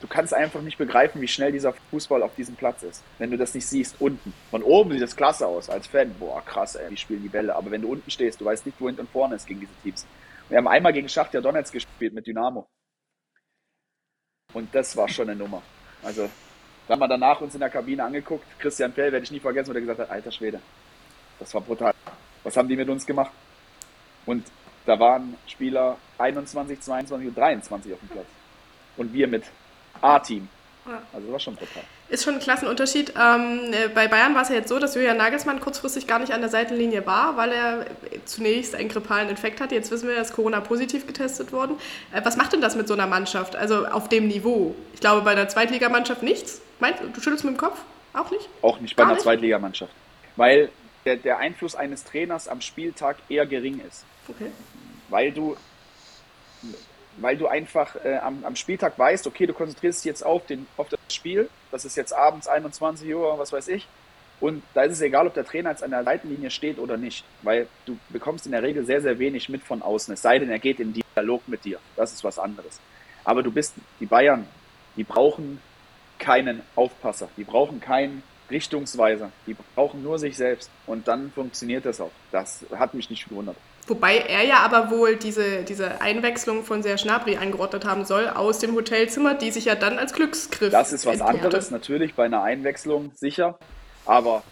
du kannst einfach nicht begreifen, wie schnell dieser Fußball auf diesem Platz ist. Wenn du das nicht siehst, unten. Von oben sieht das klasse aus, als Fan. Boah, krass, ey, wie spielen die Bälle. Aber wenn du unten stehst, du weißt nicht, wo hinten und vorne ist gegen diese Teams. Wir haben einmal gegen Schachtja Donetsk gespielt mit Dynamo. Und das war schon eine Nummer. Also, da haben wir danach uns in der Kabine angeguckt. Christian Fell, werde ich nie vergessen, wo der gesagt hat, alter Schwede, das war brutal. Was haben die mit uns gemacht? Und da waren Spieler 21, 22 und 23 auf dem Platz. Und wir mit A-Team. Ja. Also das war schon brutal. Ist schon ein Klassenunterschied. Ähm, äh, bei Bayern war es ja jetzt so, dass Julian Nagelsmann kurzfristig gar nicht an der Seitenlinie war, weil er zunächst einen grippalen Infekt hatte. Jetzt wissen wir, er ist Corona-positiv getestet worden. Äh, was macht denn das mit so einer Mannschaft, also auf dem Niveau? Ich glaube, bei der Zweitligamannschaft nichts. Meinst du, schüttelst mit dem Kopf? Auch nicht? Auch nicht bei Gar einer nicht? Zweitligamannschaft. Weil der, der Einfluss eines Trainers am Spieltag eher gering ist. Okay. Weil du, weil du einfach äh, am, am Spieltag weißt, okay, du konzentrierst dich jetzt auf, den, auf das Spiel. Das ist jetzt abends 21 Uhr, was weiß ich. Und da ist es egal, ob der Trainer jetzt an der Seitenlinie steht oder nicht, weil du bekommst in der Regel sehr, sehr wenig mit von außen. Es sei denn, er geht in Dialog mit dir. Das ist was anderes. Aber du bist, die Bayern, die brauchen keinen Aufpasser, die brauchen keinen Richtungsweiser, die brauchen nur sich selbst. Und dann funktioniert das auch. Das hat mich nicht gewundert. Wobei er ja aber wohl diese, diese Einwechslung von Serge Gnabry eingerottet haben soll aus dem Hotelzimmer, die sich ja dann als Glücksgriff Das ist was entpuppte. anderes, natürlich bei einer Einwechslung sicher. Aber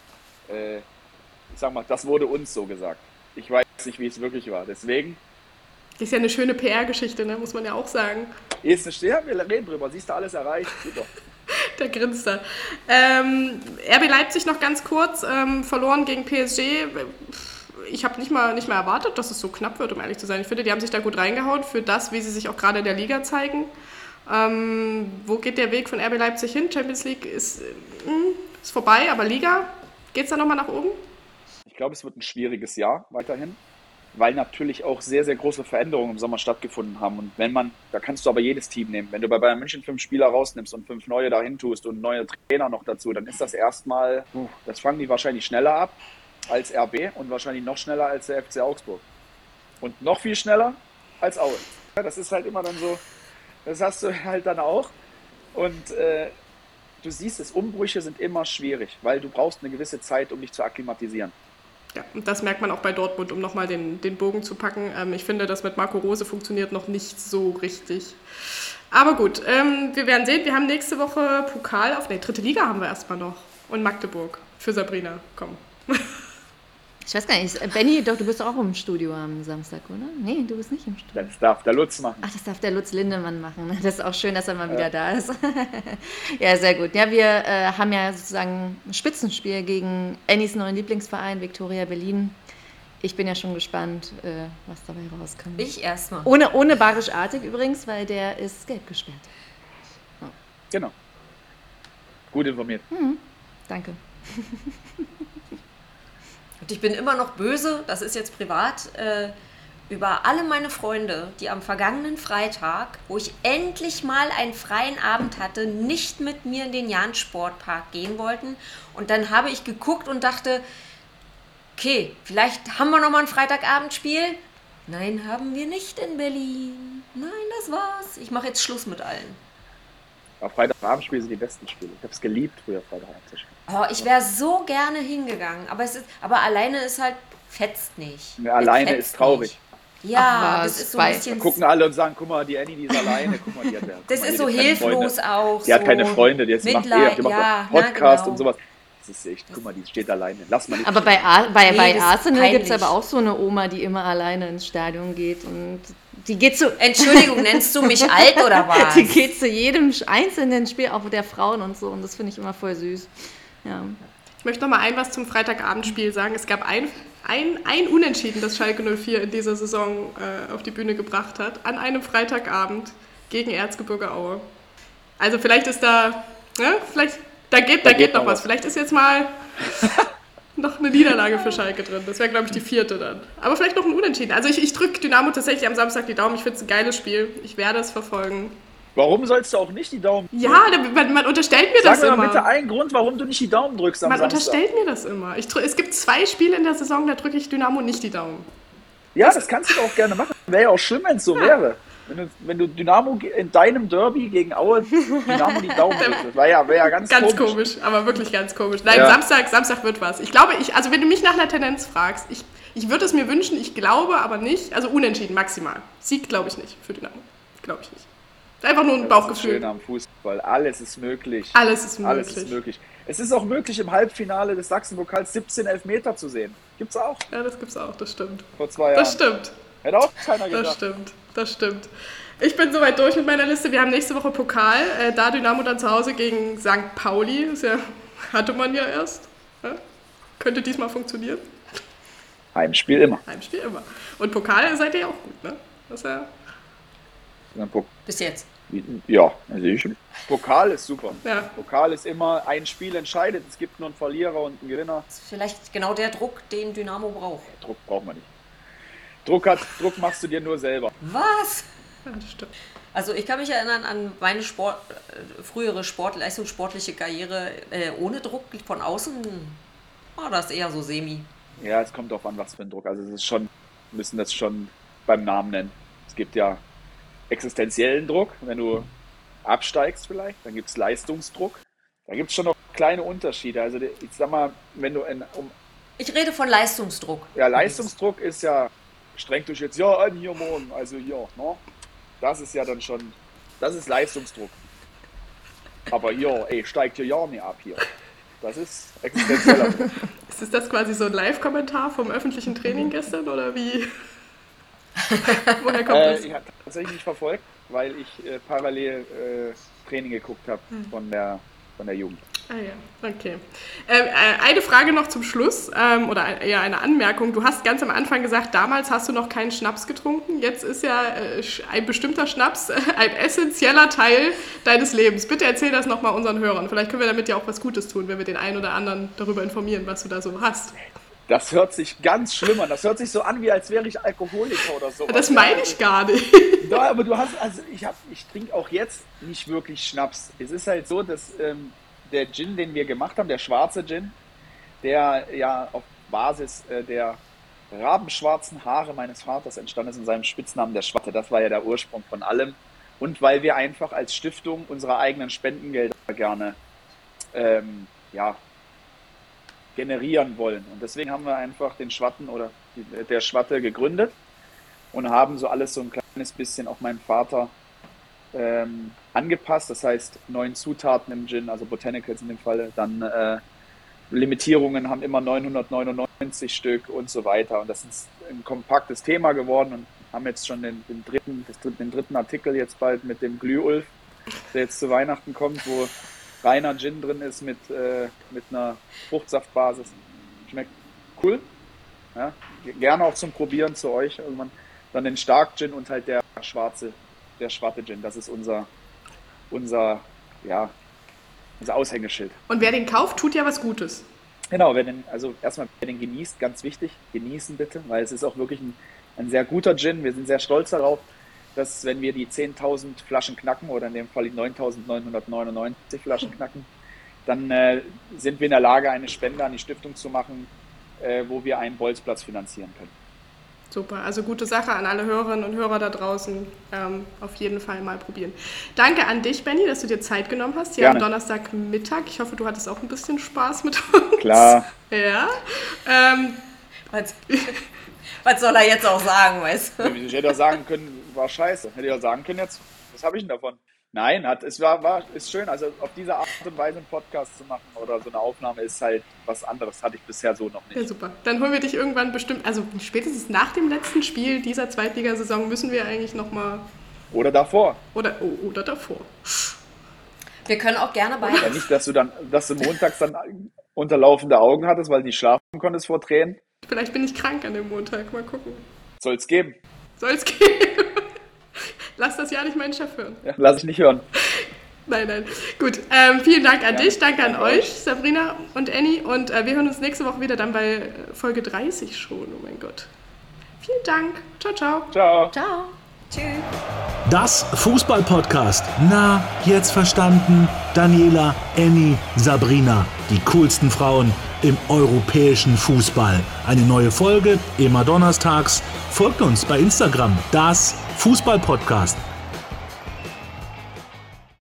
äh, ich sag mal, das wurde uns so gesagt. Ich weiß nicht, wie es wirklich war. Deswegen Das ist ja eine schöne PR-Geschichte, ne? muss man ja auch sagen. ist es ja, wir reden drüber. Siehst du alles erreicht? Super. Der grinst da. Ähm, RB Leipzig noch ganz kurz, ähm, verloren gegen PSG. Ich habe nicht mal, nicht mal erwartet, dass es so knapp wird, um ehrlich zu sein. Ich finde, die haben sich da gut reingehauen für das, wie sie sich auch gerade in der Liga zeigen. Ähm, wo geht der Weg von RB Leipzig hin? Champions League ist, mm, ist vorbei, aber Liga, geht es da nochmal nach oben? Ich glaube, es wird ein schwieriges Jahr weiterhin, weil natürlich auch sehr, sehr große Veränderungen im Sommer stattgefunden haben. Und wenn man, da kannst du aber jedes Team nehmen. Wenn du bei Bayern München fünf Spieler rausnimmst und fünf neue dahin tust und neue Trainer noch dazu, dann ist das erstmal, das fangen die wahrscheinlich schneller ab als RB und wahrscheinlich noch schneller als der FC Augsburg. Und noch viel schneller als Aue. Das ist halt immer dann so, das hast du halt dann auch. Und äh, du siehst es, Umbrüche sind immer schwierig, weil du brauchst eine gewisse Zeit, um dich zu akklimatisieren. Ja, und das merkt man auch bei Dortmund, um nochmal den, den Bogen zu packen. Ähm, ich finde, das mit Marco Rose funktioniert noch nicht so richtig. Aber gut, ähm, wir werden sehen. Wir haben nächste Woche Pokal auf. Ne, dritte Liga haben wir erstmal noch. Und Magdeburg für Sabrina. Komm. Ich weiß gar nicht, Benny, doch, du bist auch im Studio am Samstag, oder? Nee, du bist nicht im Studio. Das darf der Lutz machen. Ach, das darf der Lutz Lindemann machen. Das ist auch schön, dass er mal wieder da ist. ja, sehr gut. Ja, wir äh, haben ja sozusagen ein Spitzenspiel gegen Annies neuen Lieblingsverein, Viktoria Berlin. Ich bin ja schon gespannt, äh, was dabei rauskommt. Ich erstmal. Ohne, ohne Barisch Artig übrigens, weil der ist gelb gesperrt. Genau. Gut informiert. Danke. Und ich bin immer noch böse, das ist jetzt privat, äh, über alle meine Freunde, die am vergangenen Freitag, wo ich endlich mal einen freien Abend hatte, nicht mit mir in den Jahn-Sportpark gehen wollten. Und dann habe ich geguckt und dachte, okay, vielleicht haben wir noch mal ein Freitagabendspiel. Nein, haben wir nicht in Berlin. Nein, das war's. Ich mache jetzt Schluss mit allen. Aber Freitagabendspiele sind die besten Spiele. Ich habe es geliebt, früher Freitagabend zu spielen. Oh, ich wäre so gerne hingegangen, aber es ist, aber alleine ist halt fetzt nicht. Ja, alleine Fetzt ist traurig. nicht. Ja, Ach, das was, ist so ein bisschen. Gucken alle und sagen, guck mal, die Annie, die ist alleine. Guck mal, die hat, Das mal, ist die so hat hilflos Freunde. auch. Die hat so keine Freunde, die, jetzt macht, eh, Mitleid, die macht ja, Podcast na, und genau. sowas. Das ist echt, guck mal, die steht alleine. Lass mal nicht. Aber bei, Ar bei, Nee, bei Arsenal gibt es aber auch so eine Oma, die immer alleine ins Stadion geht. Und die geht zu, Entschuldigung, nennst du mich alt oder was? die geht zu jedem einzelnen Spiel, auch der Frauen und so. Und das finde ich immer voll süß. Ja. Ich möchte noch mal ein was zum Freitagabendspiel sagen. Es gab ein, ein, ein Unentschieden, das Schalke 04 in dieser Saison äh, auf die Bühne gebracht hat, an einem Freitagabend gegen Erzgebirge Aue. Also vielleicht ist da, ne, vielleicht, da geht, da geht noch was. Vielleicht ist jetzt mal noch eine Niederlage für Schalke drin. Das wäre, glaube ich, die vierte dann. Aber vielleicht noch ein Unentschieden. Also ich, ich drücke Dynamo tatsächlich am Samstag die Daumen. Ich finde es ein geiles Spiel. Ich werde es verfolgen. Warum sollst du auch nicht die Daumen drücken? Ja, man, man unterstellt mir Sag das mir immer. mal bitte einen Grund, warum du nicht die Daumen drückst am Man Samstag. unterstellt mir das immer. Ich es gibt zwei Spiele in der Saison, da drücke ich Dynamo nicht die Daumen. Ja, das kannst du auch gerne machen. Wäre ja auch schlimm, wenn es so wäre. Wenn du, wenn du Dynamo in deinem Derby gegen Aue Dynamo die Daumen drückst. Das wäre ja, wär ja ganz, Ganz komisch. komisch, aber wirklich ganz komisch. Nein, Ja. Samstag, Samstag wird was. Ich glaube, ich, also wenn du mich nach einer Tendenz fragst, ich, ich würde es mir wünschen, ich glaube aber nicht. Also unentschieden maximal. Sieg glaube ich nicht für Dynamo. Glaube ich nicht. Einfach nur ein Das ist schön Bauchgefühl. am Fußball. Alles ist möglich. Alles ist möglich. Alles ist möglich. Es ist auch möglich, im Halbfinale des Sachsenpokals 17 Elfmeter zu sehen. Gibt's auch. Ja, das gibt's auch, das stimmt. Vor zwei Jahren. Das stimmt. Hätte auch keiner Das gedacht. stimmt, das stimmt. Ich bin soweit durch mit meiner Liste. Wir haben nächste Woche Pokal. Äh, da Dynamo dann zu Hause gegen St. Pauli. Das ja, hatte man ja erst. Ja? Könnte diesmal funktionieren. Heimspiel immer. Heimspiel immer. Und Pokal seid ihr ja auch gut, ne? Das ist ja. Bis jetzt. Ja, also ich, Pokal ist super. Ja. Pokal ist immer ein Spiel entscheidet. Es gibt nur einen Verlierer und einen Gewinner. Das ist vielleicht genau der Druck, den Dynamo braucht. Druck braucht man nicht. Druck, hat, Druck machst du dir nur selber. Was? Stimmt. Also ich kann mich erinnern an meine Sport, äh, frühere Sport, leistungssportliche Karriere äh, ohne Druck von außen war das eher so semi. Ja, es kommt darauf an, was für ein Druck. Also es ist schon, wir müssen das schon beim Namen nennen. Es gibt ja existenziellen Druck, wenn du absteigst vielleicht, dann gibt es Leistungsdruck. Da gibt es schon noch kleine Unterschiede. Also ich sag mal, wenn du in, um, Ich rede von Leistungsdruck. ja, Leistungsdruck ist ja, strengt euch jetzt ja an hier morgen, also hier, ne? Das ist ja dann schon, das ist Leistungsdruck. Aber hier, ey, steigt hier ja nicht ab hier. Das ist existenzieller Druck. Ist das quasi so ein Live-Kommentar vom öffentlichen Training gestern oder wie? Woher kommt Äh, das? ich habe tatsächlich nicht verfolgt, weil ich äh, parallel äh, Training geguckt habe von, der, von der Jugend. Ah ja, okay. Ähm, äh, eine Frage noch zum Schluss ähm, oder ein- eher eine Anmerkung. Du hast ganz am Anfang gesagt, damals hast du noch keinen Schnaps getrunken. Jetzt ist ja äh, ein bestimmter Schnaps äh, ein essentieller Teil deines Lebens. Bitte erzähl das nochmal unseren Hörern. Vielleicht können wir damit ja auch was Gutes tun, wenn wir den einen oder anderen darüber informieren, was du da so hast. Das hört sich ganz schlimm an. Das hört sich so an, wie als wäre ich Alkoholiker oder so. Das meine ich gar nicht. Ja, aber du hast, also ich hab, ich trinke auch jetzt nicht wirklich Schnaps. Es ist halt so, dass ähm, der Gin, den wir gemacht haben, der schwarze Gin, der ja auf Basis äh, der rabenschwarzen Haare meines Vaters entstanden ist in seinem Spitznamen der Schwatte. Das war ja der Ursprung von allem. Und weil wir einfach als Stiftung unsere eigenen Spendengelder gerne ähm, ja, generieren wollen. Und deswegen haben wir einfach den Schwatten oder die, der Schwatte gegründet und haben so alles so ein kleines bisschen auf meinen Vater ähm, angepasst. Das heißt, neun Zutaten im Gin, also Botanicals in dem Falle, dann äh, Limitierungen haben immer 999 Stück und so weiter. Und das ist ein kompaktes Thema geworden und haben jetzt schon den, den, dritten, den dritten Artikel jetzt bald mit dem Glühulf, der jetzt zu Weihnachten kommt, wo reiner Gin drin ist mit, äh, mit einer Fruchtsaftbasis. Schmeckt cool. Ja, gerne auch zum Probieren zu euch irgendwann. Dann den Stark Gin und halt der schwarze, der schwarze Gin. Das ist unser, unser, ja, unser Aushängeschild. Und wer den kauft, tut ja was Gutes. Genau, wenn den, also erstmal, wer den genießt, ganz wichtig, genießen bitte, weil es ist auch wirklich ein, ein sehr guter Gin. Wir sind sehr stolz darauf, dass wenn wir die 10.000 Flaschen knacken oder in dem Fall die 9.999 Flaschen knacken, dann äh, sind wir in der Lage, eine Spende an die Stiftung zu machen, äh, wo wir einen Bolzplatz finanzieren können. Super, also gute Sache an alle Hörerinnen und Hörer da draußen. Ähm, auf jeden Fall mal probieren. Danke an dich, Benny, dass du dir Zeit genommen hast hier Gerne. am Donnerstagmittag. Ich hoffe, du hattest auch ein bisschen Spaß mit uns. Klar, Ja. Ähm, Was, was soll er jetzt auch sagen, weißt du? ich hätte ja sagen können, war scheiße. Hätte ja sagen können jetzt, was habe ich denn davon? Nein, hat, es war, war, ist schön. Also auf diese Art und Weise einen Podcast zu machen oder so eine Aufnahme ist halt was anderes. Hatte ich bisher so noch ja, nicht. super. Dann holen wir dich irgendwann bestimmt, also spätestens nach dem letzten Spiel dieser Zweitligasaison müssen wir eigentlich nochmal, Oder davor. oder, oh, oder davor. Wir können auch gerne Ja, beides. nicht, dass du dann, dass du montags dann unterlaufende Augen hattest, weil du nicht schlafen konntest vor Tränen. Vielleicht bin ich krank an dem Montag, mal gucken. Soll es geben. Soll's gehen. Lass das ja nicht meinen Chef hören. Ja, lass ich nicht hören. Nein, nein. Gut, ähm, vielen Dank an Ja, dich, danke an euch. Sabrina und Annie. Und äh, wir hören uns nächste Woche wieder dann bei äh, Folge 30 schon. Oh mein Gott. Vielen Dank. Ciao, ciao. Ciao. Ciao. Tschüss. Das Fußball-Podcast. Na, jetzt verstanden? Daniela, Annie, Sabrina. Die coolsten Frauen im europäischen Fußball. Eine neue Folge, immer donnerstags. Folgt uns bei Instagram. Das Fußball-Podcast.